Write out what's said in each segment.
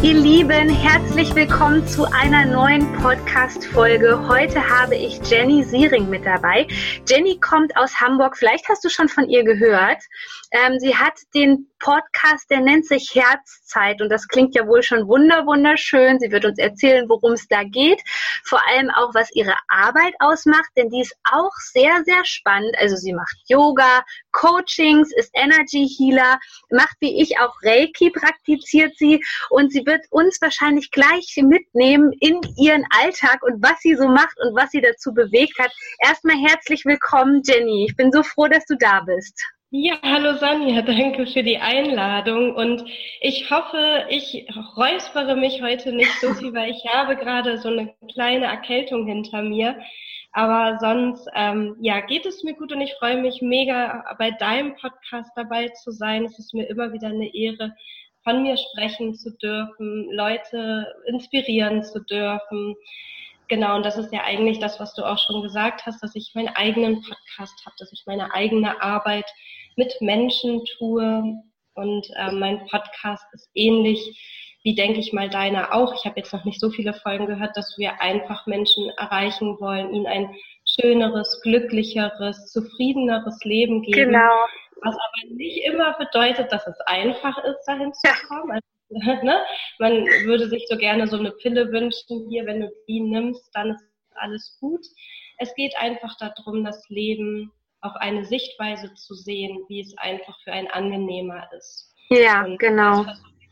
Ihr Lieben, herzlich willkommen zu einer neuen Podcast-Folge. Heute habe ich Jenny Siering mit dabei. Jenny kommt aus Hamburg. Vielleicht hast du schon von ihr gehört. Ähm, sie hat den Podcast, der nennt sich Herzzeit und das klingt ja wohl schon wunder wunderschön. Sie wird uns erzählen, worum es da geht, vor allem auch, was ihre Arbeit ausmacht, denn die ist auch sehr, sehr spannend. Also sie macht Yoga, Coachings, ist Energy Healer, macht wie ich auch Reiki, praktiziert sie und sie wird uns wahrscheinlich gleich mitnehmen in ihren Alltag und was sie so macht und was sie dazu bewegt hat. Erstmal herzlich willkommen, Jenny. Ich bin so froh, dass du da bist. Ja, hallo Sonja, danke für die Einladung und ich hoffe, ich räuspere mich heute nicht so viel, weil ich habe gerade so eine kleine Erkältung hinter mir. Aber sonst, ähm, ja, geht es mir gut und ich freue mich mega, bei deinem Podcast dabei zu sein. Es ist mir immer wieder eine Ehre, von mir sprechen zu dürfen, Leute inspirieren zu dürfen. Genau, und das ist ja eigentlich das, was du auch schon gesagt hast, dass ich meinen eigenen Podcast habe, dass ich meine eigene Arbeit mit Menschen tue. Und äh, mein Podcast ist ähnlich wie, denke ich mal, deiner auch. Ich habe jetzt noch nicht so viele Folgen gehört, dass wir einfach Menschen erreichen wollen, ihnen ein schöneres, glücklicheres, zufriedeneres Leben geben. Genau. Was aber nicht immer bedeutet, dass es einfach ist, dahin zu kommen. Also ne? Man würde sich so gerne so eine Pille wünschen, hier, wenn du die nimmst, dann ist alles gut. Es geht einfach darum, das Leben auf eine Sichtweise zu sehen, wie es einfach für einen angenehmer ist. Ja, und genau.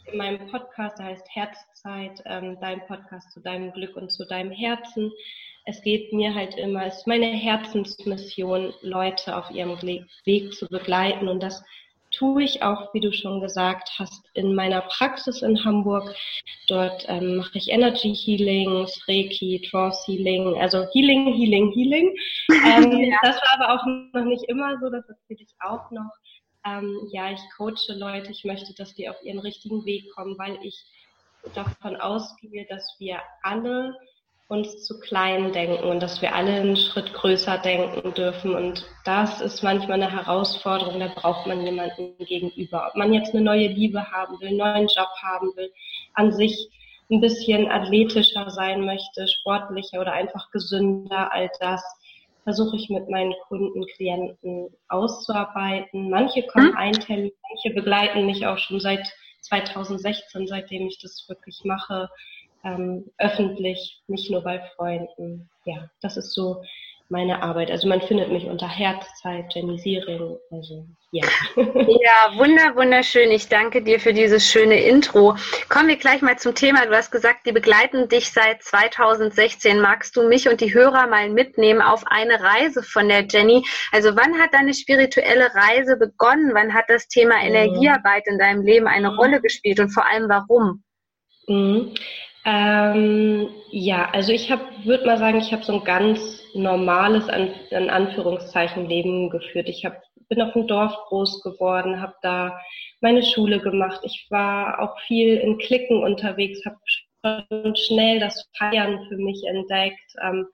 In meinem Podcast, der heißt Herzzeit, ähm, dein Podcast zu deinem Glück und zu deinem Herzen. Es geht mir halt immer, es ist meine Herzensmission, Leute auf ihrem Weg zu begleiten und das tue ich auch, wie du schon gesagt hast, in meiner Praxis in Hamburg. Dort ähm, mache ich Energy Healing, Reiki, Trance Healing, also Healing, Healing, Healing. Ähm, ja. Das war aber auch noch nicht immer so, das erzähle ich auch noch. Ähm, ja, ich coache Leute, ich möchte, dass die auf ihren richtigen Weg kommen, weil ich davon ausgehe, dass wir alle uns zu klein denken und dass wir alle einen Schritt größer denken dürfen. Und das ist manchmal eine Herausforderung, da braucht man jemanden gegenüber. Ob man jetzt eine neue Liebe haben will, einen neuen Job haben will, an sich ein bisschen athletischer sein möchte, sportlicher oder einfach gesünder, all das versuche ich mit meinen Kunden, Klienten auszuarbeiten. Manche kommen hm? eintellig, manche begleiten mich auch schon seit 2016, seitdem ich das wirklich mache ähm, öffentlich, nicht nur bei Freunden. Ja, das ist so meine Arbeit. Also man findet mich unter Herzzeit, Jenny Siering. Also ja. Ja, wunder, wunderschön. Ich danke dir für dieses schöne Intro. Kommen wir gleich mal zum Thema. Du hast gesagt, die begleiten dich seit 2016. Magst du mich und die Hörer mal mitnehmen auf eine Reise von der Jenny? Also wann hat deine spirituelle Reise begonnen? Wann hat das Thema mhm. Energiearbeit in deinem Leben eine mhm. Rolle gespielt und vor allem warum? Mhm. Ähm, ja, also ich würde mal sagen, ich habe so ein ganz normales, an, in Anführungszeichen, Leben geführt. Ich hab, bin auf dem Dorf groß geworden, habe da meine Schule gemacht. Ich war auch viel in Klicken unterwegs, habe schon schnell das Feiern für mich entdeckt. Ähm,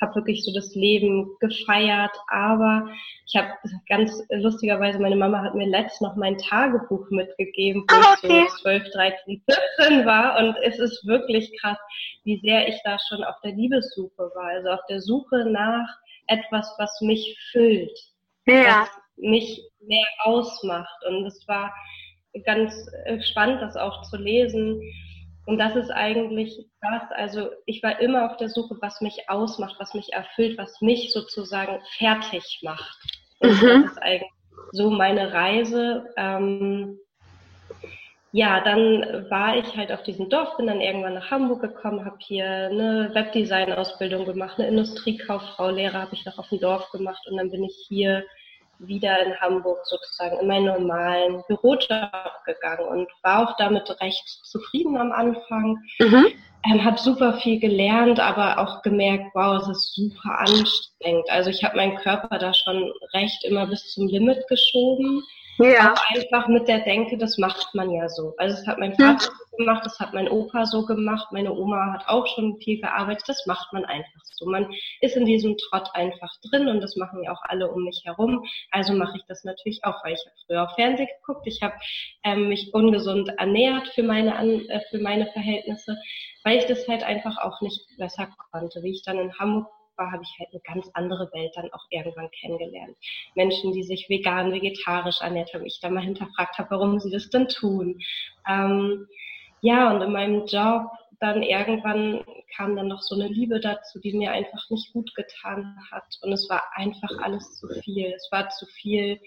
habe wirklich so das Leben gefeiert, aber ich habe ganz lustigerweise, meine Mama hat mir letzt noch mein Tagebuch mitgegeben, wo oh, okay. ich so 12, 13, 14 war und es ist wirklich krass, wie sehr ich da schon auf der Liebessuche war, also auf der Suche nach etwas, was mich füllt, ja. was mich mehr ausmacht und es war ganz äh, spannend, das auch zu lesen, und das ist eigentlich das, also ich war immer auf der Suche, was mich ausmacht, was mich erfüllt, was mich sozusagen fertig macht. Und mhm. das ist eigentlich so meine Reise. Ähm, ja, dann war ich halt auf diesem Dorf, bin dann irgendwann nach Hamburg gekommen, habe hier eine Webdesign-Ausbildung gemacht, eine Industriekauffrau, Lehre habe ich noch auf dem Dorf gemacht und dann bin ich hier wieder in Hamburg sozusagen in meinen normalen Bürojob gegangen und war auch damit recht zufrieden am Anfang. Mhm. Ähm, habe super viel gelernt, aber auch gemerkt, wow, es ist super anstrengend. Also ich habe meinen Körper da schon recht immer bis zum Limit geschoben. Ja. Auch einfach mit der Denke, das macht man ja so. Also das hat mein Vater so gemacht, das hat mein Opa so gemacht, meine Oma hat auch schon viel gearbeitet, das macht man einfach so. Man ist in diesem Trott einfach drin und das machen ja auch alle um mich herum. Also mache ich das natürlich auch, weil ich habe früher auf Fernsehen geguckt, ich habe ähm, mich ungesund ernährt für meine, äh, für meine Verhältnisse, weil ich das halt einfach auch nicht besser konnte. Wie ich dann in Hamburg war, habe ich halt eine ganz andere Welt dann auch irgendwann kennengelernt. Menschen, die sich vegan, vegetarisch ernährt haben, ich da mal hinterfragt habe, warum sie das denn tun. Ähm, ja, und in meinem Job dann irgendwann kam dann noch so eine Liebe dazu, die mir einfach nicht gut getan hat. Und es war einfach alles zu viel. Es war zu viel,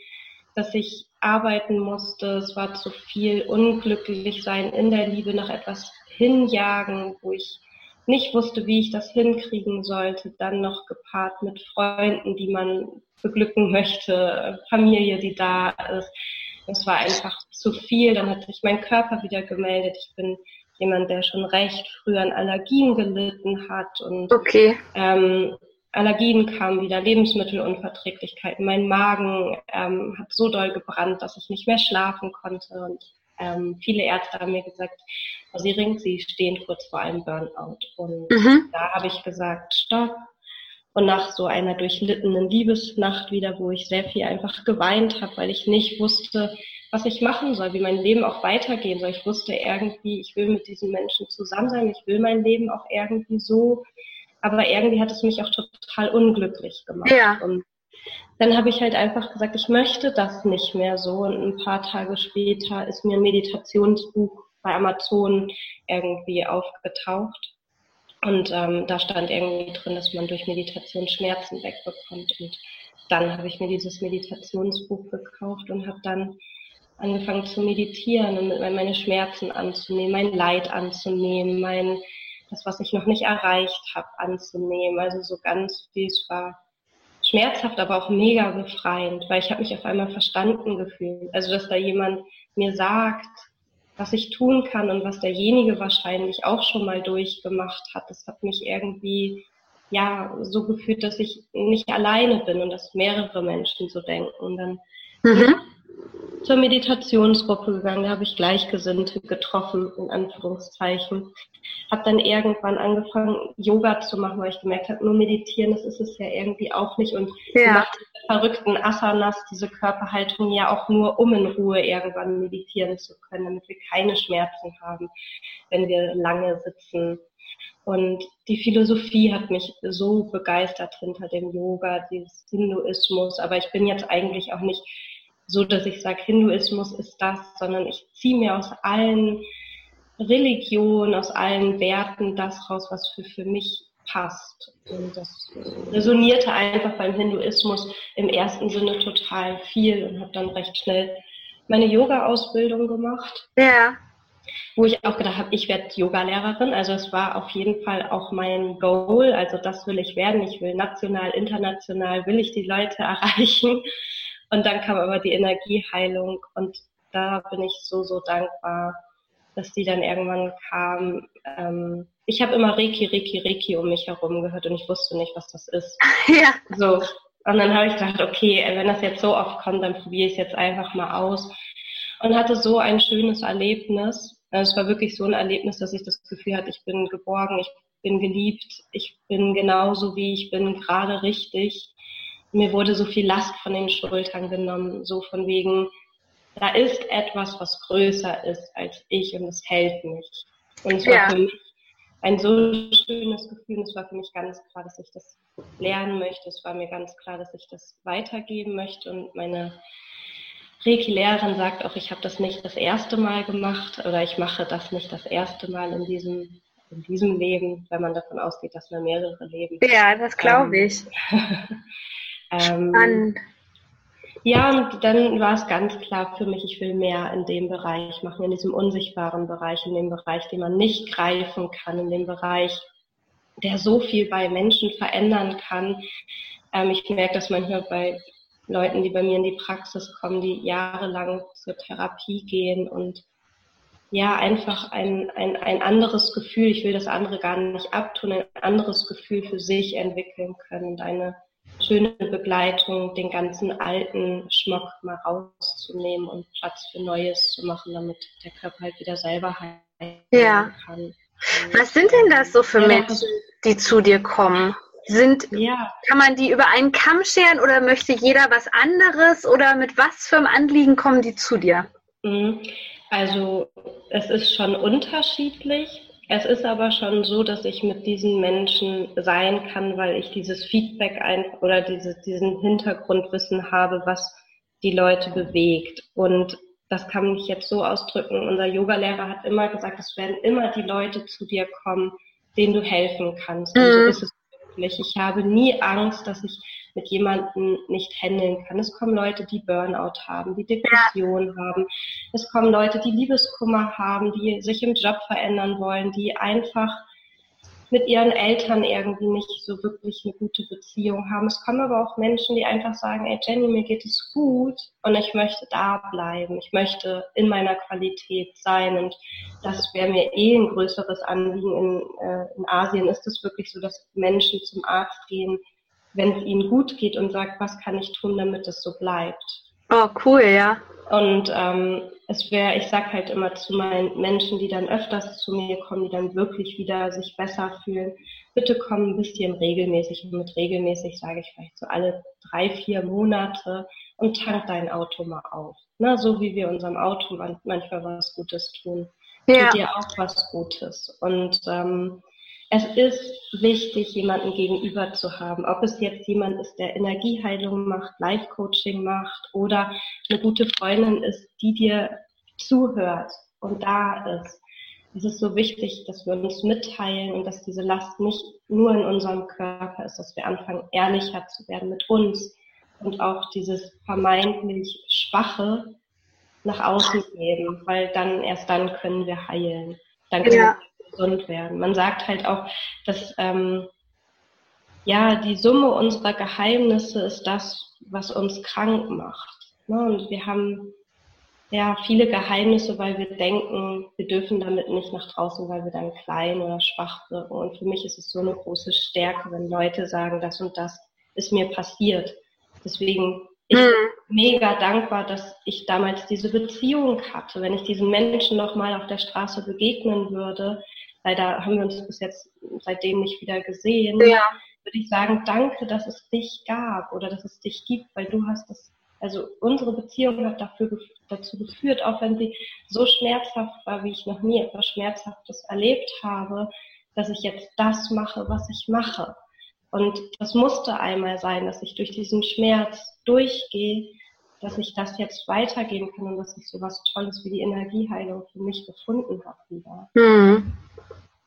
dass ich arbeiten musste. Es war zu viel unglücklich sein in der Liebe nach etwas hinjagen, wo ich nicht wusste, wie ich das hinkriegen sollte, dann noch gepaart mit Freunden, die man beglücken möchte, Familie, die da ist. Das war einfach zu viel. Dann hatte ich meinen Körper wieder gemeldet. Ich bin jemand, der schon recht früh an Allergien gelitten hat und okay. ähm, Allergien kamen wieder, Lebensmittelunverträglichkeiten. Mein Magen ähm, hat so doll gebrannt, dass ich nicht mehr schlafen konnte und ähm, viele Ärzte haben mir gesagt, Frau Siering, Sie stehen kurz vor einem Burnout. Und mhm. da habe ich gesagt, stopp. Und nach so einer durchlittenen Liebesnacht wieder, wo ich sehr viel einfach geweint habe, weil ich nicht wusste, was ich machen soll, wie mein Leben auch weitergehen soll. Ich wusste irgendwie, ich will mit diesen Menschen zusammen sein, ich will mein Leben auch irgendwie so, aber irgendwie hat es mich auch total unglücklich gemacht. Ja. Und dann habe ich halt einfach gesagt, ich möchte das nicht mehr so. Und ein paar Tage später ist mir ein Meditationsbuch bei Amazon irgendwie aufgetaucht. Und ähm, da stand irgendwie drin, dass man durch Meditation Schmerzen wegbekommt. Und dann habe ich mir dieses Meditationsbuch gekauft und habe dann angefangen zu meditieren und meine Schmerzen anzunehmen, mein Leid anzunehmen, mein das, was ich noch nicht erreicht habe, anzunehmen. Also so ganz wie es war schmerzhaft, aber auch mega befreiend, weil ich habe mich auf einmal verstanden gefühlt. Also dass da jemand mir sagt, was ich tun kann und was derjenige wahrscheinlich auch schon mal durchgemacht hat, das hat mich irgendwie ja so gefühlt, dass ich nicht alleine bin und dass mehrere Menschen so denken. Und dann mhm zur Meditationsgruppe gegangen, da habe ich Gleichgesinnte getroffen, in Anführungszeichen. Habe dann irgendwann angefangen, Yoga zu machen, weil ich gemerkt habe, nur meditieren, das ist es ja irgendwie auch nicht. Und ja. diese verrückten Asanas, diese Körperhaltung ja auch nur, um in Ruhe irgendwann meditieren zu können, damit wir keine Schmerzen haben, wenn wir lange sitzen. Und die Philosophie hat mich so begeistert hinter dem Yoga, dieses Hinduismus. Aber ich bin jetzt eigentlich auch nicht so, dass ich sage, Hinduismus ist das, sondern ich ziehe mir aus allen Religionen, aus allen Werten das raus, was für, für mich passt. Und das resonierte einfach beim Hinduismus im ersten Sinne total viel und habe dann recht schnell meine Yoga-Ausbildung gemacht. Ja. Wo ich auch gedacht habe, ich werde Yoga-Lehrerin. Also es war auf jeden Fall auch mein Goal. Also das will ich werden. Ich will national, international, will ich die Leute erreichen. Und dann kam aber die Energieheilung und da bin ich so, so dankbar, dass die dann irgendwann kam. Ähm, ich habe immer Reiki, Reiki, Reiki um mich herum gehört und ich wusste nicht, was das ist. Ja. So. Und dann habe ich gedacht, okay, wenn das jetzt so oft kommt, dann probiere ich es jetzt einfach mal aus. Und hatte so ein schönes Erlebnis. Es war wirklich so ein Erlebnis, dass ich das Gefühl hatte, ich bin geborgen, ich bin geliebt, ich bin genauso wie ich bin, gerade richtig mir wurde so viel Last von den Schultern genommen, so von wegen, da ist etwas, was größer ist als ich und es hält mich. Und es war ja. für mich ein so schönes Gefühl. Es war für mich ganz klar, dass ich das lernen möchte. Es war mir ganz klar, dass ich das weitergeben möchte. Und meine Reiki-Lehrerin sagt auch, ich habe das nicht das erste Mal gemacht oder ich mache das nicht das erste Mal in diesem, in diesem Leben, wenn man davon ausgeht, dass man mehrere Leben. Ja, das glaube ähm, ich. Ähm, Ja, und dann war es ganz klar für mich, ich will mehr in dem Bereich machen, in diesem unsichtbaren Bereich, in dem Bereich, den man nicht greifen kann, in dem Bereich, der so viel bei Menschen verändern kann. Ähm, ich merke das manchmal bei Leuten, die bei mir in die Praxis kommen, die jahrelang zur Therapie gehen und ja, einfach ein, ein, ein anderes Gefühl, ich will das andere gar nicht abtun, ein anderes Gefühl für sich entwickeln können und eine schöne Begleitung, den ganzen alten Schmuck mal rauszunehmen und Platz für Neues zu machen, damit der Körper halt wieder selber heilen ja. kann. Was sind denn das so für ja, Menschen, die zu dir kommen? Sind, ja. Kann man die über einen Kamm scheren oder möchte jeder was anderes oder mit was für einem Anliegen kommen die zu dir? Mhm. Also es ist schon unterschiedlich. Es ist aber schon so, dass ich mit diesen Menschen sein kann, weil ich dieses Feedback ein oder diese, diesen Hintergrundwissen habe, was die Leute bewegt. Und das kann ich jetzt so ausdrücken. Unser Yogalehrer hat immer gesagt, es werden immer die Leute zu dir kommen, denen du helfen kannst. Mhm. Und so mhm. ist es wirklich. Ich habe nie Angst, dass ich mit jemandem nicht handeln kann. Es kommen Leute, die Burnout haben, die Depression ja. haben. Es kommen Leute, die Liebeskummer haben, die sich im Job verändern wollen, die einfach mit ihren Eltern irgendwie nicht so wirklich eine gute Beziehung haben. Es kommen aber auch Menschen, die einfach sagen, ey Jenny, mir geht es gut und ich möchte da bleiben. Ich möchte in meiner Qualität sein und das wäre mir eh ein größeres Anliegen. In, äh, in Asien ist es wirklich so, dass Menschen zum Arzt gehen, wenn es ihnen gut geht und sagt, was kann ich tun, damit es so bleibt. Oh, cool, ja. Und ähm, es wäre, ich sag halt immer zu meinen Menschen, die dann öfters zu mir kommen, die dann wirklich wieder sich besser fühlen, bitte komm ein bisschen regelmäßig. Und mit regelmäßig sage ich vielleicht so alle drei, vier Monate und tank dein Auto mal auf. Ne? So wie wir unserem Auto manchmal was Gutes tun. Ja. Tut dir auch was Gutes. Und ähm, es ist wichtig, jemanden gegenüber zu haben. Ob es jetzt jemand ist, der Energieheilung macht, Life-Coaching macht oder eine gute Freundin ist, die dir zuhört und da ist. Es ist so wichtig, dass wir uns mitteilen und dass diese Last nicht nur in unserem Körper ist, dass wir anfangen, ehrlicher zu werden mit uns und auch dieses vermeintlich Schwache nach außen geben, weil dann erst dann können wir heilen. Dann können ja gesund werden. Man sagt halt auch, dass ähm, ja die Summe unserer Geheimnisse ist das, was uns krank macht. Ne? Und wir haben ja viele Geheimnisse, weil wir denken, wir dürfen damit nicht nach draußen, weil wir dann klein oder schwach wirken. Und für mich ist es so eine große Stärke, wenn Leute sagen, das und das ist mir passiert. Deswegen ich bin mega dankbar, dass ich damals diese Beziehung hatte. Wenn ich diesen Menschen noch mal auf der Straße begegnen würde, Leider haben wir uns bis jetzt seitdem nicht wieder gesehen. Ja. Würde ich sagen, danke, dass es dich gab oder dass es dich gibt, weil du hast das, also unsere Beziehung hat dafür, dazu geführt, auch wenn sie so schmerzhaft war, wie ich noch nie etwas Schmerzhaftes erlebt habe, dass ich jetzt das mache, was ich mache. Und das musste einmal sein, dass ich durch diesen Schmerz durchgehe, dass ich das jetzt weitergehen kann und dass ich so was Tolles wie die Energieheilung für mich gefunden habe wieder. Mhm.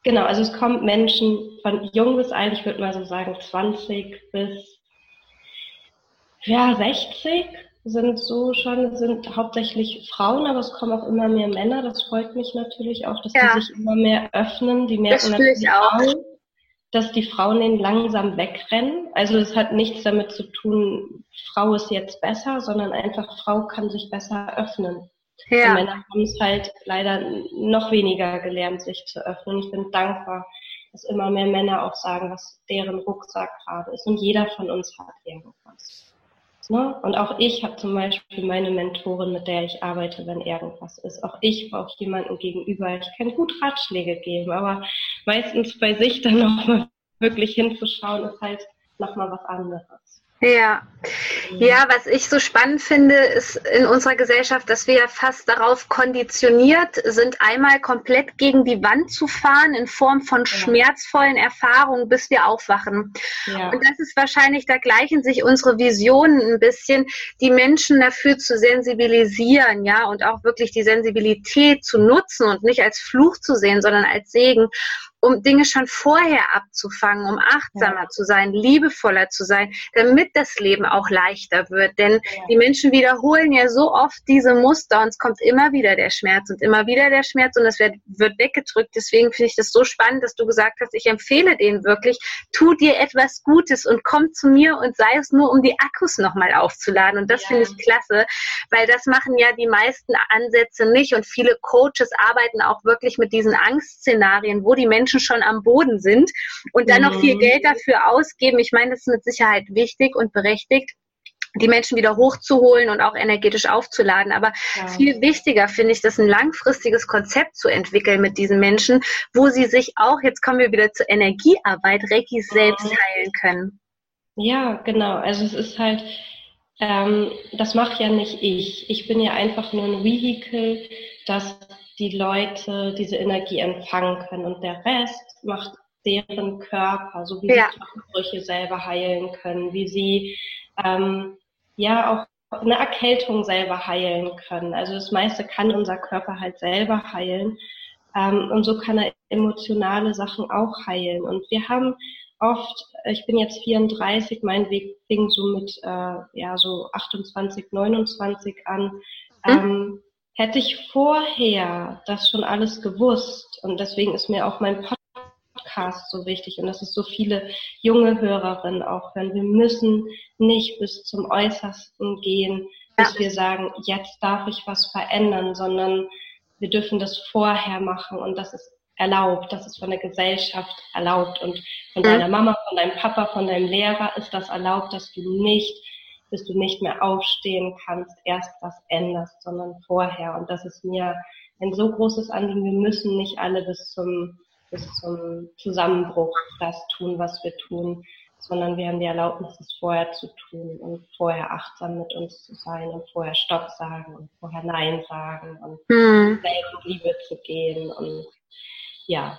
Genau, also es kommt Menschen von jung bis alt, ich würde mal so sagen 20 bis ja 60 sind so schon, sind hauptsächlich Frauen, aber es kommen auch immer mehr Männer. Das freut mich natürlich auch, dass ja. die sich immer mehr öffnen. Die merken natürlich auch, dass die Frauen den langsam wegrennen. Also es hat nichts damit zu tun, Frau ist jetzt besser, sondern einfach Frau kann sich besser öffnen. Ja. Männer haben es halt leider noch weniger gelernt, sich zu öffnen. Ich bin dankbar, dass immer mehr Männer auch sagen, was deren Rucksack gerade ist. Und jeder von uns hat irgendwas. Ne? Und auch ich habe zum Beispiel meine Mentorin, mit der ich arbeite, wenn irgendwas ist. Auch ich brauche jemanden gegenüber. Ich kann gut Ratschläge geben, aber meistens bei sich dann nochmal wirklich hinzuschauen, ist halt nochmal was anderes. Ja. Ja, was ich so spannend finde, ist in unserer Gesellschaft, dass wir ja fast darauf konditioniert sind, einmal komplett gegen die Wand zu fahren in Form von ja. schmerzvollen Erfahrungen, bis wir aufwachen. Ja. Und das ist wahrscheinlich, da gleichen sich unsere Visionen ein bisschen, die Menschen dafür zu sensibilisieren, ja, und auch wirklich die Sensibilität zu nutzen und nicht als Fluch zu sehen, sondern als Segen. Um Dinge schon vorher abzufangen, um achtsamer ja. zu sein, liebevoller zu sein, damit das Leben auch leichter wird. Denn ja. die Menschen wiederholen ja so oft diese Muster und es kommt immer wieder der Schmerz und immer wieder der Schmerz und es wird, wird weggedrückt. Deswegen finde ich das so spannend, dass du gesagt hast, ich empfehle denen wirklich, tu dir etwas Gutes und komm zu mir und sei es nur, um die Akkus nochmal aufzuladen. Und das ja. finde ich klasse, weil das machen ja die meisten Ansätze nicht und viele Coaches arbeiten auch wirklich mit diesen Angstszenarien, wo die Menschen schon am Boden sind und dann mhm. noch viel mhm. Geld dafür ausgeben. Ich meine, das ist mit Sicherheit wichtig und berechtigt die Menschen wieder hochzuholen und auch energetisch aufzuladen. Aber ja. viel wichtiger finde ich, das ein langfristiges Konzept zu entwickeln mit diesen Menschen, wo sie sich auch, jetzt kommen wir wieder zur Energiearbeit, Reiki selbst heilen können. Ja, genau. Also es ist halt, ähm, das mache ja nicht ich. Ich bin ja einfach nur ein Vehikel, dass die Leute diese Energie empfangen können und der Rest macht deren Körper, so wie ja. sie Knochenbrüche selber heilen können, wie sie ähm, ja auch eine Erkältung selber heilen können. Also das meiste kann unser Körper halt selber heilen. Ähm, und so kann er emotionale Sachen auch heilen. Und wir haben oft, ich bin jetzt 34, mein Weg fing so mit äh, ja so 28, 29 an. Mhm. Ähm, hätte ich vorher das schon alles gewusst und deswegen ist mir auch mein Podcast so wichtig und dass es so viele junge Hörerinnen auch hören. Wir müssen nicht bis zum Äußersten gehen, bis ja. wir sagen, jetzt darf ich was verändern, sondern wir dürfen das vorher machen und das ist erlaubt, das ist von der Gesellschaft erlaubt und von mhm. deiner Mama, von deinem Papa, von deinem Lehrer ist das erlaubt, dass du nicht, bis du nicht mehr aufstehen kannst, erst was änderst, sondern vorher. Und das ist mir ein so großes Anliegen. Wir müssen nicht alle bis zum, bis zum Zusammenbruch das tun, was wir tun, sondern wir haben die Erlaubnis, es vorher zu tun und vorher achtsam mit uns zu sein und vorher Stopp sagen und vorher Nein sagen und mhm. Liebe zu gehen und ja.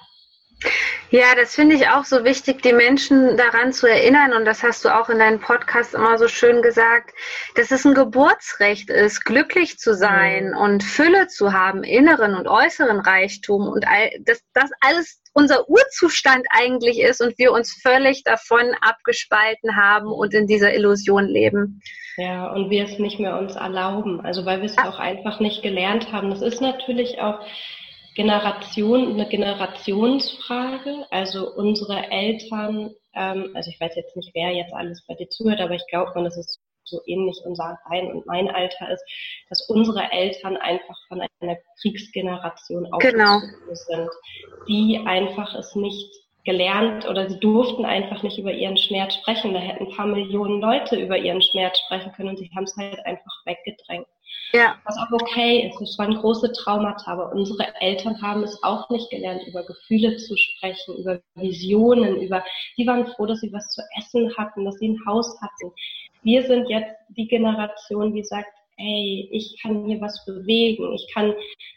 Ja, das finde ich auch so wichtig, die Menschen daran zu erinnern. Und das hast du auch in deinem Podcast immer so schön gesagt, dass es ein Geburtsrecht ist, glücklich zu sein mhm. und Fülle zu haben, inneren und äußeren Reichtum und all, dass das alles unser Urzustand eigentlich ist und wir uns völlig davon abgespalten haben und in dieser Illusion leben. Ja, und wir es nicht mehr uns erlauben. Also weil wir es auch einfach nicht gelernt haben. Das ist natürlich auch Generation, eine Generationsfrage. Also unsere Eltern, ähm, also ich weiß jetzt nicht, wer jetzt alles bei dir zuhört, aber ich glaube mal, dass es so ähnlich unser dein und mein Alter ist, dass unsere Eltern einfach von einer Kriegsgeneration genau. sind, die einfach es nicht gelernt oder sie durften einfach nicht über ihren Schmerz sprechen. Da hätten ein paar Millionen Leute über ihren Schmerz sprechen können und sie haben es halt einfach weggedrängt. Ja. Was auch okay ist. Es waren große Traumata, aber unsere Eltern haben es auch nicht gelernt, über Gefühle zu sprechen, über Visionen, über, die waren froh, dass sie was zu essen hatten, dass sie ein Haus hatten. Wir sind jetzt die Generation, die sagt, hey, ich kann hier was bewegen, ich kann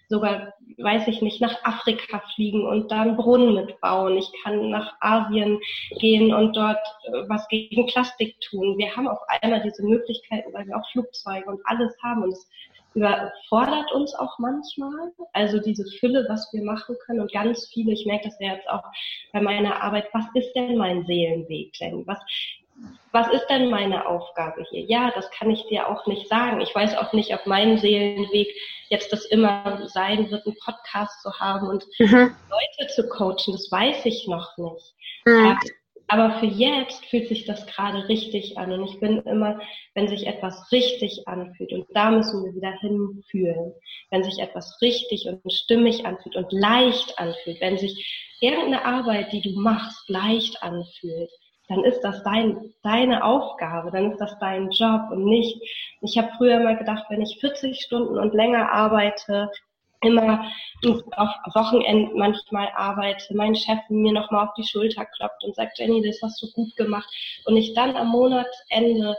sogar, weiß ich nicht, nach Afrika fliegen und da einen Brunnen mitbauen, ich kann nach Asien gehen und dort äh, was gegen Plastik tun. Wir haben auf einmal diese Möglichkeiten, weil wir auch Flugzeuge und alles haben. Und es überfordert uns auch manchmal, also diese Fülle, was wir machen können und ganz viele, ich merke das ja jetzt auch bei meiner Arbeit, was ist denn mein Seelenweg, Jenny? Was, was ist denn meine Aufgabe hier? Ja, das kann ich dir auch nicht sagen. Ich weiß auch nicht, ob mein Seelenweg jetzt das immer sein wird, einen Podcast zu haben und mhm. Leute zu coachen. Das weiß ich noch nicht. Mhm. Aber für jetzt fühlt sich das gerade richtig an. Und ich bin immer, wenn sich etwas richtig anfühlt, und da müssen wir wieder hinfühlen, wenn sich etwas richtig und stimmig anfühlt und leicht anfühlt, wenn sich irgendeine Arbeit, die du machst, leicht anfühlt, dann ist das dein, deine Aufgabe, dann ist das dein Job und nicht, ich habe früher mal gedacht, wenn ich 40 Stunden und länger arbeite, immer auf Wochenenden manchmal arbeite, mein Chef mir nochmal auf die Schulter klopft und sagt, Jenny, das hast du gut gemacht und ich dann am Monatsende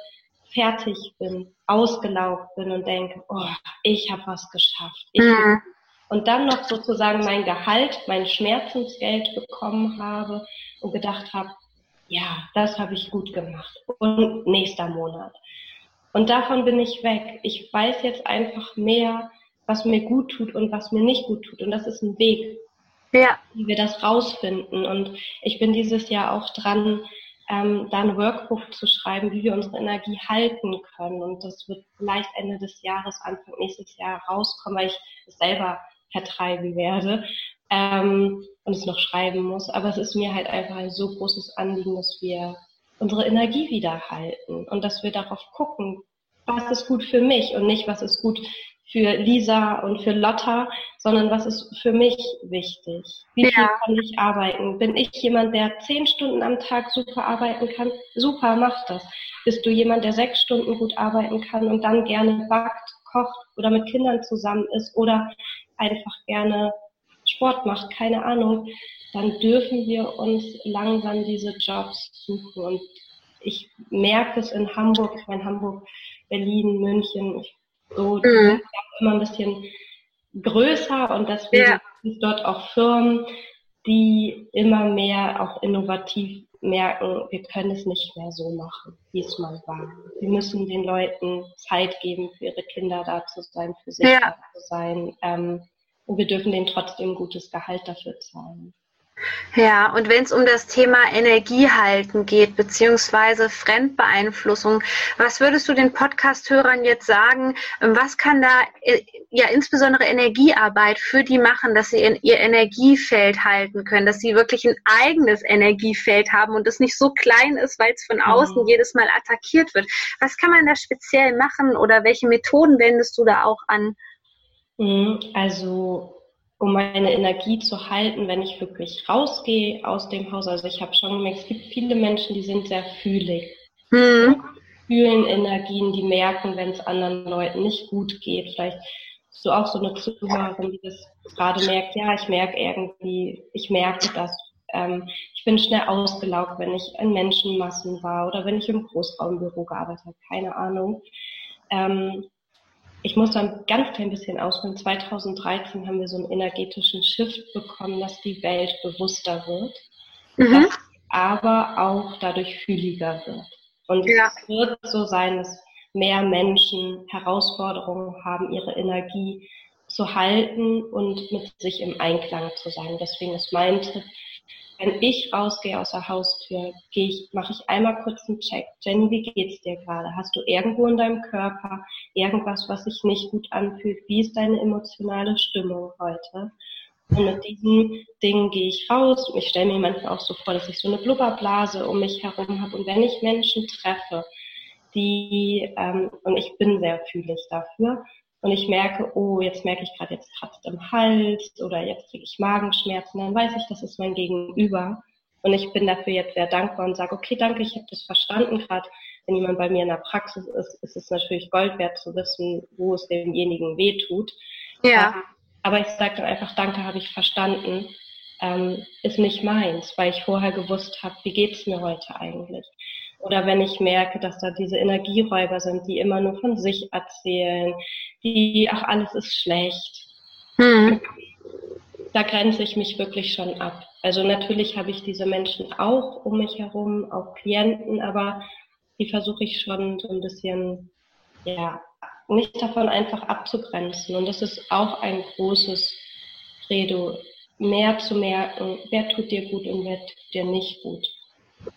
fertig bin, ausgelaugt bin und denke, oh, ich habe was geschafft. Mhm. Und dann noch sozusagen mein Gehalt, mein Schmerzensgeld bekommen habe und gedacht habe, ja, das habe ich gut gemacht. Und nächster Monat. Und davon bin ich weg. Ich weiß jetzt einfach mehr, was mir gut tut und was mir nicht gut tut. Und das ist ein Weg. ja. wie wir das rausfinden. Und ich bin dieses Jahr auch dran, ähm, da ein Workbook zu schreiben, wie wir unsere Energie halten können. Und das wird vielleicht Ende des Jahres, Anfang nächstes Jahr rauskommen, weil ich es selber vertreiben werde ähm, und es noch schreiben muss. Aber es ist mir halt einfach ein so großes Anliegen, dass wir unsere Energie wieder halten und dass wir darauf gucken, was ist gut für mich und nicht, was ist gut für Lisa und für Lotta, sondern was ist für mich wichtig? Wie viel kann ich arbeiten? Bin ich jemand, der zehn Stunden am Tag super arbeiten kann? Super, mach das. Bist du jemand, der sechs Stunden gut arbeiten kann und dann gerne backt, kocht oder mit Kindern zusammen ist oder einfach gerne Sport macht? Keine Ahnung. Dann dürfen wir uns langsam diese Jobs suchen. Und ich merke es in Hamburg, ich meine Hamburg, Berlin, München, so mhm. immer ein bisschen größer und deswegen ja. sind dort auch Firmen, die immer mehr auch innovativ merken, wir können es nicht mehr so machen, wie es mal war. Wir müssen den Leuten Zeit geben, für ihre Kinder da zu sein, für sich ja. da zu sein. Ähm, und wir dürfen denen trotzdem gutes Gehalt dafür zahlen. Ja, und wenn es um das Thema Energiehalten geht, beziehungsweise Fremdbeeinflussung, was würdest du den Podcast-Hörern jetzt sagen? Was kann da äh, ja insbesondere Energiearbeit für die machen, dass sie in ihr Energiefeld halten können, dass sie wirklich ein eigenes Energiefeld haben und es nicht so klein ist, weil es von außen mhm. jedes Mal attackiert wird? Was kann man da speziell machen oder welche Methoden wendest du da auch an? Mhm, also um meine Energie zu halten, wenn ich wirklich rausgehe aus dem Haus. Also ich habe schon gemerkt, es gibt viele Menschen, die sind sehr fühlig. Hm. Fühlen Energien, die merken, wenn es anderen Leuten nicht gut geht. Vielleicht bist du auch so eine Zuhörerin, die das gerade merkt, ja, ich merke irgendwie, ich merke das. Ähm, ich bin schnell ausgelaugt, wenn ich in Menschenmassen war oder wenn ich im Großraumbüro gearbeitet habe, keine Ahnung. Ähm, ich muss da ein ganz klein bisschen ausholen. 2013 haben wir so einen energetischen Shift bekommen, dass die Welt bewusster wird, mhm. aber auch dadurch fühliger wird. Und ja. es wird so sein, dass mehr Menschen Herausforderungen haben, ihre Energie zu halten und mit sich im Einklang zu sein. Deswegen ist mein Tipp, wenn ich rausgehe aus der Haustür, gehe ich, mache ich einmal kurz einen Check. Jenny, wie geht's dir gerade? Hast du irgendwo in deinem Körper irgendwas, was sich nicht gut anfühlt? Wie ist deine emotionale Stimmung heute? Und mit diesen Dingen gehe ich raus. Ich stelle mir manchmal auch so vor, dass ich so eine Blubberblase um mich herum habe. Und wenn ich Menschen treffe, die, ähm, und ich bin sehr fühlig dafür, und ich merke, oh, jetzt merke ich gerade, jetzt kratzt im Hals oder jetzt kriege ich Magenschmerzen, dann weiß ich, das ist mein Gegenüber. Und ich bin dafür jetzt sehr dankbar und sage, okay, danke, ich habe das verstanden. Gerade wenn jemand bei mir in der Praxis ist, ist es natürlich Gold wert zu wissen, wo es demjenigen weh tut. Ja. Aber ich sage dann einfach, danke, habe ich verstanden. Ähm, ist nicht meins, weil ich vorher gewusst habe, wie geht's mir heute eigentlich. Oder wenn ich merke, dass da diese Energieräuber sind, die immer nur von sich erzählen, die, ach, alles ist schlecht. Hm. Da grenze ich mich wirklich schon ab. Also natürlich habe ich diese Menschen auch um mich herum, auch Klienten, aber die versuche ich schon so ein bisschen, ja, nicht davon einfach abzugrenzen. Und das ist auch ein großes Credo, mehr zu merken, wer tut dir gut und wer tut dir nicht gut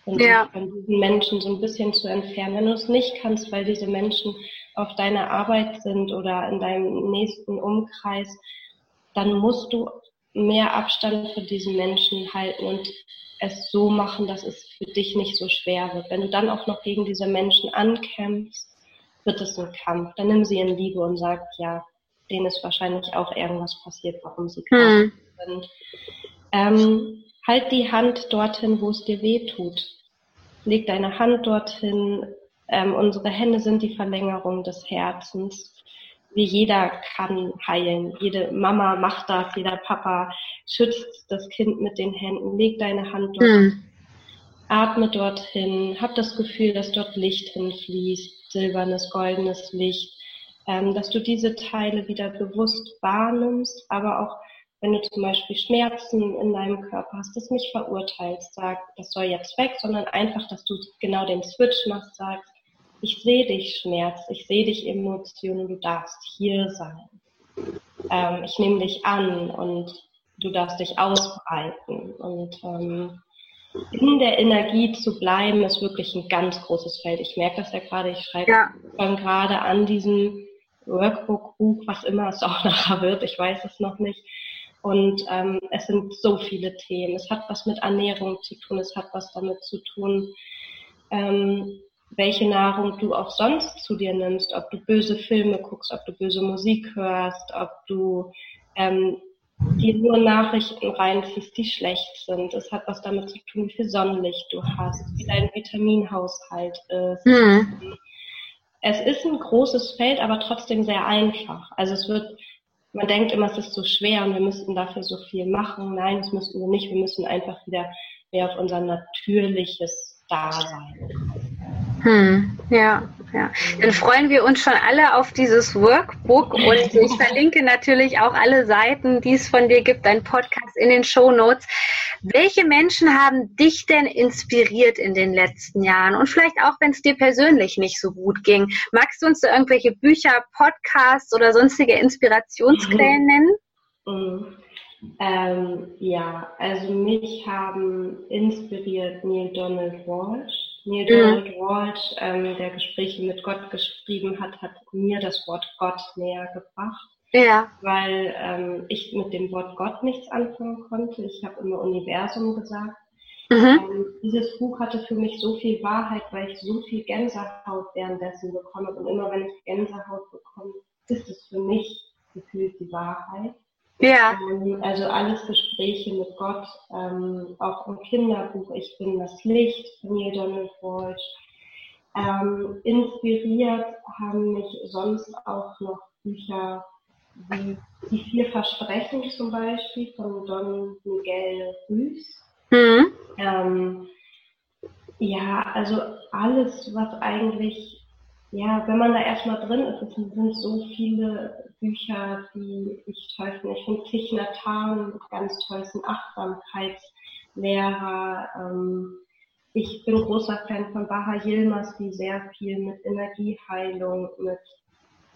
und ja. von diesen Menschen so ein bisschen zu entfernen. Wenn du es nicht kannst, weil diese Menschen auf deiner Arbeit sind oder in deinem nächsten Umkreis, dann musst du mehr Abstand von diesen Menschen halten und es so machen, dass es für dich nicht so schwer wird. Wenn du dann auch noch gegen diese Menschen ankämpfst, wird es ein Kampf. Dann nimm sie in Liebe und sag, ja, denen ist wahrscheinlich auch irgendwas passiert, warum sie krank hm. sind. Ähm, Halt die Hand dorthin, wo es dir weh tut. Leg deine Hand dorthin. Ähm, unsere Hände sind die Verlängerung des Herzens. Wie jeder kann heilen. Jede Mama macht das, jeder Papa schützt das Kind mit den Händen. Leg deine Hand dorthin. Hm. Atme dorthin. Hab das Gefühl, dass dort Licht hinfließt. Silbernes, goldenes Licht. Ähm, dass du diese Teile wieder bewusst wahrnimmst, aber auch wenn du zum Beispiel Schmerzen in deinem Körper hast, das nicht verurteilst, sag, das soll jetzt weg, sondern einfach, dass du genau den Switch machst, sagst, ich sehe dich Schmerz, ich sehe dich Emotionen, du darfst hier sein. Ähm, ich nehme dich an und du darfst dich ausbreiten. Und ähm, in der Energie zu bleiben, ist wirklich ein ganz großes Feld. Ich merke das ja gerade, ich schreibe ja. gerade an diesem Workbook-Buch, was immer es auch nachher wird, ich weiß es noch nicht. Und ähm, es sind so viele Themen. Es hat was mit Ernährung zu tun, es hat was damit zu tun, ähm, welche Nahrung du auch sonst zu dir nimmst, ob du böse Filme guckst, ob du böse Musik hörst, ob du ähm, dir nur Nachrichten reinziehst, die schlecht sind. Es hat was damit zu tun, wie viel Sonnenlicht du hast, wie dein Vitaminhaushalt ist. Mhm. Es ist ein großes Feld, aber trotzdem sehr einfach. Also es wird, man denkt immer, es ist so schwer und wir müssten dafür so viel machen. Nein, das müssen wir nicht. Wir müssen einfach wieder mehr auf unser natürliches Dasein hm, ja, ja. Dann freuen wir uns schon alle auf dieses Workbook und ich verlinke natürlich auch alle Seiten, die es von dir gibt, dein Podcast in den Show Notes. Welche Menschen haben dich denn inspiriert in den letzten Jahren und vielleicht auch, wenn es dir persönlich nicht so gut ging? Magst du uns da irgendwelche Bücher, Podcasts oder sonstige Inspirationsquellen mhm. nennen? Mhm. Ähm, ja, also mich haben inspiriert Neil Donald Walsh Neil Donald mhm. Walsh, ähm, der Gespräche mit Gott geschrieben hat, hat mir das Wort Gott näher gebracht. Ja. Weil ähm, ich mit dem Wort Gott nichts anfangen konnte. Ich habe immer Universum gesagt. Mhm. Ähm, dieses Buch hatte für mich so viel Wahrheit, weil ich so viel Gänsehaut währenddessen bekomme. Und immer wenn ich Gänsehaut bekomme, ist es für mich gefühlt die Wahrheit. Ja. Ähm, also alles Gespräche mit Gott, ähm, auch im Kinderbuch Ich bin das Licht von Neil Donald Walsh. Ähm, inspiriert haben mich sonst auch noch Bücher wie Die vier Versprechen zum Beispiel von Don Miguel Ruiz. Mhm. Ähm, ja, also alles, was eigentlich ja, wenn man da erstmal drin ist, es sind so viele Bücher, die ich toll finde. Ich finde Thich Nhat ganz toll, ist ein Achtsamkeitslehrer. Ähm, ich bin großer Fan von Baha Yilmaz, die sehr viel mit Energieheilung, mit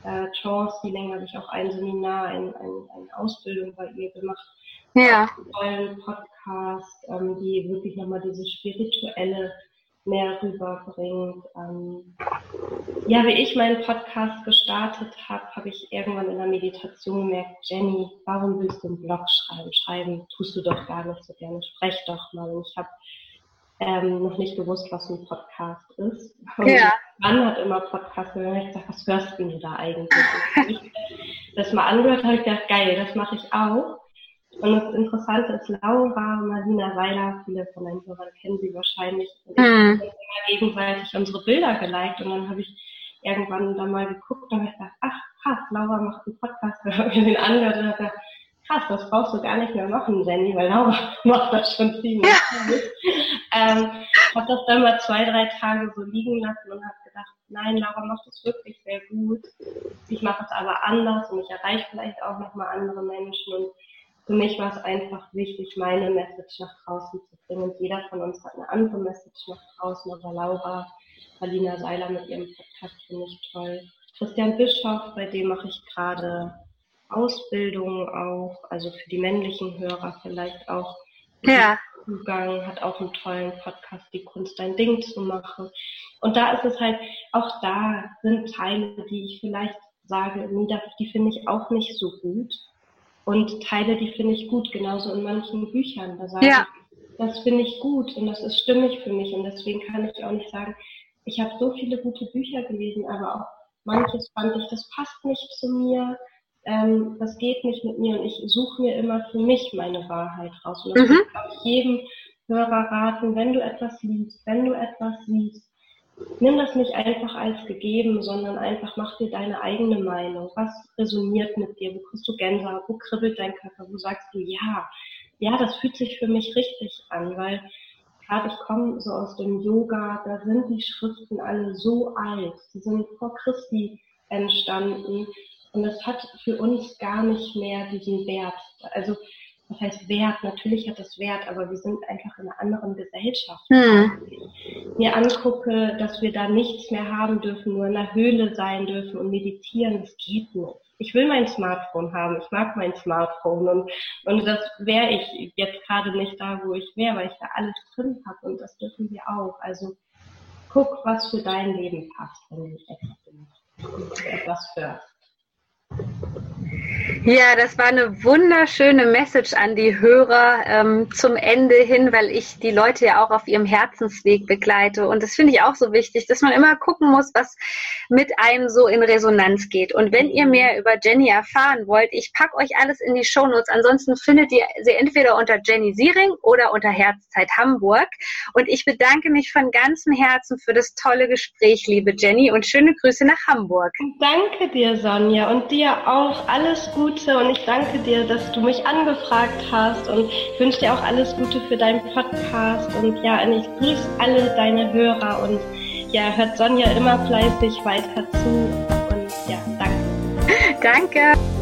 äh, Chance Healing habe ich auch ein Seminar, ein, ein, eine Ausbildung bei ihr gemacht. Ja. Einen tollen Podcast, ähm, die wirklich nochmal diese spirituelle mehr rüberbringt. Ähm, ja, wie ich meinen Podcast gestartet habe, habe ich irgendwann in der Meditation gemerkt, Jenny, warum willst du einen Blog schreiben? Schreiben tust du doch gar nicht so gerne, sprech doch mal. Und ich habe ähm, noch nicht gewusst, was ein Podcast ist. Und ja. Mann hat immer Podcast gehört. Ich gesagt, was hörst du da eigentlich? Und ich das mal angehört habe, ich gedacht, geil, das mache ich auch. Und das Interessante ist, Laura, Marina Weiler, viele von den Hörern kennen sie wahrscheinlich, mhm. immer gegenseitig unsere Bilder geliked und dann habe ich irgendwann da mal geguckt und habe gedacht, ach krass, Laura macht einen Podcast, da habe ich den angehört und habe gedacht, krass, das brauchst du gar nicht mehr machen, Jenny, weil Laura macht das schon ziemlich gut. ähm, habe das dann mal zwei, drei Tage so liegen lassen und habe gedacht, nein, Laura macht das wirklich sehr gut. Ich mache es aber anders und ich erreiche vielleicht auch nochmal andere Menschen und für mich war es einfach wichtig, meine Message nach draußen zu bringen. jeder von uns hat eine andere Message nach draußen. Aber Laura, Alina Seiler mit ihrem Podcast finde ich toll. Christian Bischoff, bei dem mache ich gerade Ausbildung auch, also für die männlichen Hörer vielleicht auch. Ja. Zugang, hat auch einen tollen Podcast, die Kunst dein Ding zu machen. Und da ist es halt, auch da sind Teile, die ich vielleicht sage, die finde ich auch nicht so gut und Teile, die finde ich gut, genauso in manchen Büchern. Da sage ja. ich, das finde ich gut und das ist stimmig für mich und deswegen kann ich auch nicht sagen, ich habe so viele gute Bücher gelesen, aber auch manches fand ich, das passt nicht zu mir, ähm, das geht nicht mit mir und ich suche mir immer für mich meine Wahrheit raus. Und das mhm. kann ich jedem Hörer raten, wenn du etwas liest, wenn du etwas siehst, nimm das nicht einfach als gegeben, sondern einfach mach dir deine eigene Meinung. Was resoniert mit dir? Wo kriegst du Gänsehaut? Wo kribbelt dein Körper? Wo sagst du, ja, ja, das fühlt sich für mich richtig an, weil gerade ich komme so aus dem Yoga, da sind die Schriften alle so alt. Die sind vor Christi entstanden und das hat für uns gar nicht mehr diesen Wert. Also was heißt Wert? Natürlich hat das Wert, aber wir sind einfach in einer anderen Gesellschaft. Hm. Mir angucke, dass wir da nichts mehr haben dürfen, nur in der Höhle sein dürfen und meditieren, das geht nicht. ich will mein Smartphone haben, ich mag mein Smartphone und, und das wäre ich jetzt gerade nicht da, wo ich wäre, weil ich da alles drin habe und das dürfen wir auch. Also guck, was für dein Leben passt, wenn du etwas, etwas für ja, das war eine wunderschöne Message an die Hörer ähm, zum Ende hin, weil ich die Leute ja auch auf ihrem Herzensweg begleite. Und das finde ich auch so wichtig, dass man immer gucken muss, was mit einem so in Resonanz geht. Und wenn ihr mehr über Jenny erfahren wollt, ich packe euch alles in die Shownotes. Ansonsten findet ihr sie entweder unter Jenny Siering oder unter Herzzeit Hamburg. Und ich bedanke mich von ganzem Herzen für das tolle Gespräch, liebe Jenny, und schöne Grüße nach Hamburg. Danke dir, Sonja, und dir auch alles Gute Gute und ich danke dir, dass du mich angefragt hast und wünsche dir auch alles Gute für deinen Podcast und ja, und ich grüße alle deine Hörer und ja, hört Sonja immer fleißig weiter zu und ja, danke. Danke.